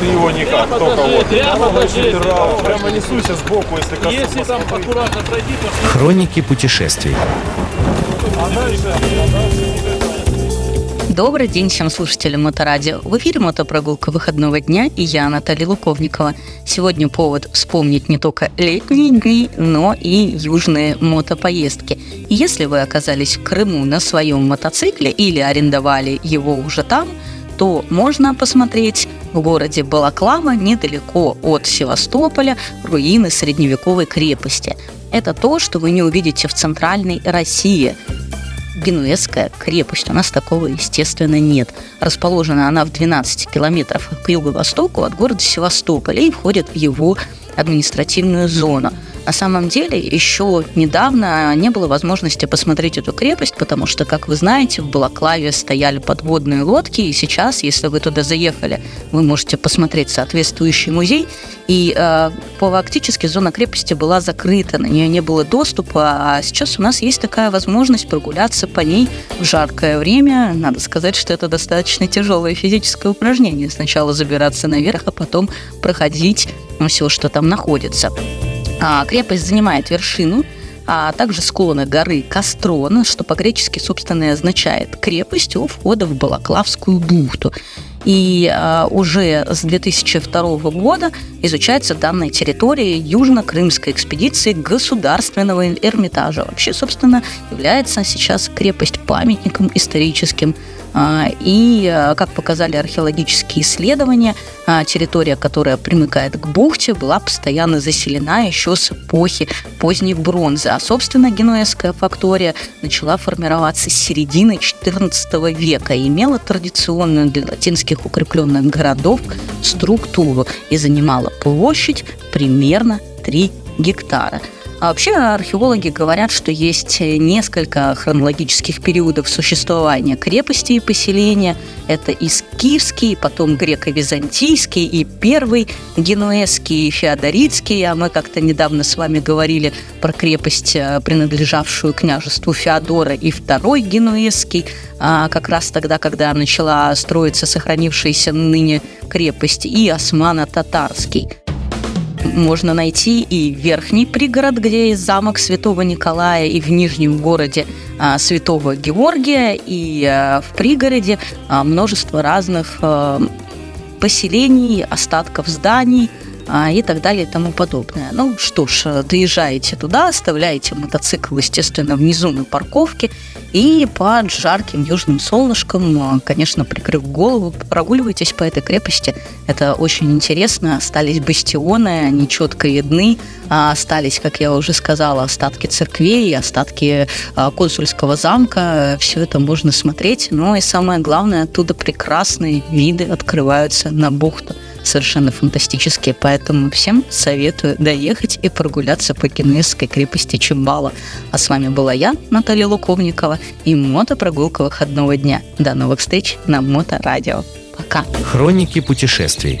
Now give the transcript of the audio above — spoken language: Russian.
Ты его никак, только вот. прямо покажи. Прямо, прямо несуйся сбоку, если коснусь. Если там аккуратно пройти, то Хроники путешествий. Добрый день всем слушателям Моторадио. В эфире мотопрогулка выходного дня и я, Наталья Луковникова. Сегодня повод вспомнить не только летние дни, но и южные мотопоездки. Если вы оказались в Крыму на своем мотоцикле или арендовали его уже там, то можно посмотреть в городе Балаклава, недалеко от Севастополя, руины средневековой крепости. Это то, что вы не увидите в центральной России. Генуэзская крепость. У нас такого, естественно, нет. Расположена она в 12 километрах к юго-востоку от города Севастополя и входит в его административную зону. На самом деле, еще недавно не было возможности посмотреть эту крепость, потому что, как вы знаете, в Балаклаве стояли подводные лодки, и сейчас, если вы туда заехали, вы можете посмотреть соответствующий музей. И э, фактически зона крепости была закрыта, на нее не было доступа, а сейчас у нас есть такая возможность прогуляться по ней в жаркое время. Надо сказать, что это достаточно тяжелое физическое упражнение. Сначала забираться наверх, а потом проходить все, что там находится. А, крепость занимает вершину, а также склоны горы Кастрон, что по-гречески, собственно, и означает крепость у входа в Балаклавскую бухту. И а, уже с 2002 года изучается данная территория Южно-Крымской экспедиции Государственного Эрмитажа. Вообще, собственно, является сейчас крепость памятником историческим и, а, как показали археологические исследования, а, территория, которая примыкает к бухте, была постоянно заселена еще с эпохи поздней бронзы. А, собственно, генуэзская фактория начала формироваться с середины XIV века и имела традиционную для латинских укрепленных городов структуру и занимала площадь примерно 3 гектара – а вообще археологи говорят, что есть несколько хронологических периодов существования крепости и поселения. Это искивский, потом греко-византийский и первый генуэзский и феодоритский. А мы как-то недавно с вами говорили про крепость, э, принадлежавшую княжеству Феодора, и второй генуэзский, а как раз тогда, когда начала строиться сохранившаяся ныне крепость, и османо-татарский можно найти и верхний пригород, где есть замок Святого Николая, и в нижнем городе а, Святого Георгия, и а, в пригороде а, множество разных поселений, остатков зданий – и так далее и тому подобное. Ну что ж, доезжаете туда, оставляете мотоцикл, естественно, внизу на парковке и под жарким южным солнышком, конечно, прикрыв голову, прогуливаетесь по этой крепости. Это очень интересно. Остались бастионы, они четко видны. А остались, как я уже сказала, остатки церквей, остатки а, консульского замка. Все это можно смотреть. Ну и самое главное, оттуда прекрасные виды открываются на бухту совершенно фантастические, поэтому всем советую доехать и прогуляться по Генуэзской крепости Чимбала. А с вами была я, Наталья Луковникова, и мотопрогулка выходного дня. До новых встреч на Моторадио. Пока. Хроники путешествий.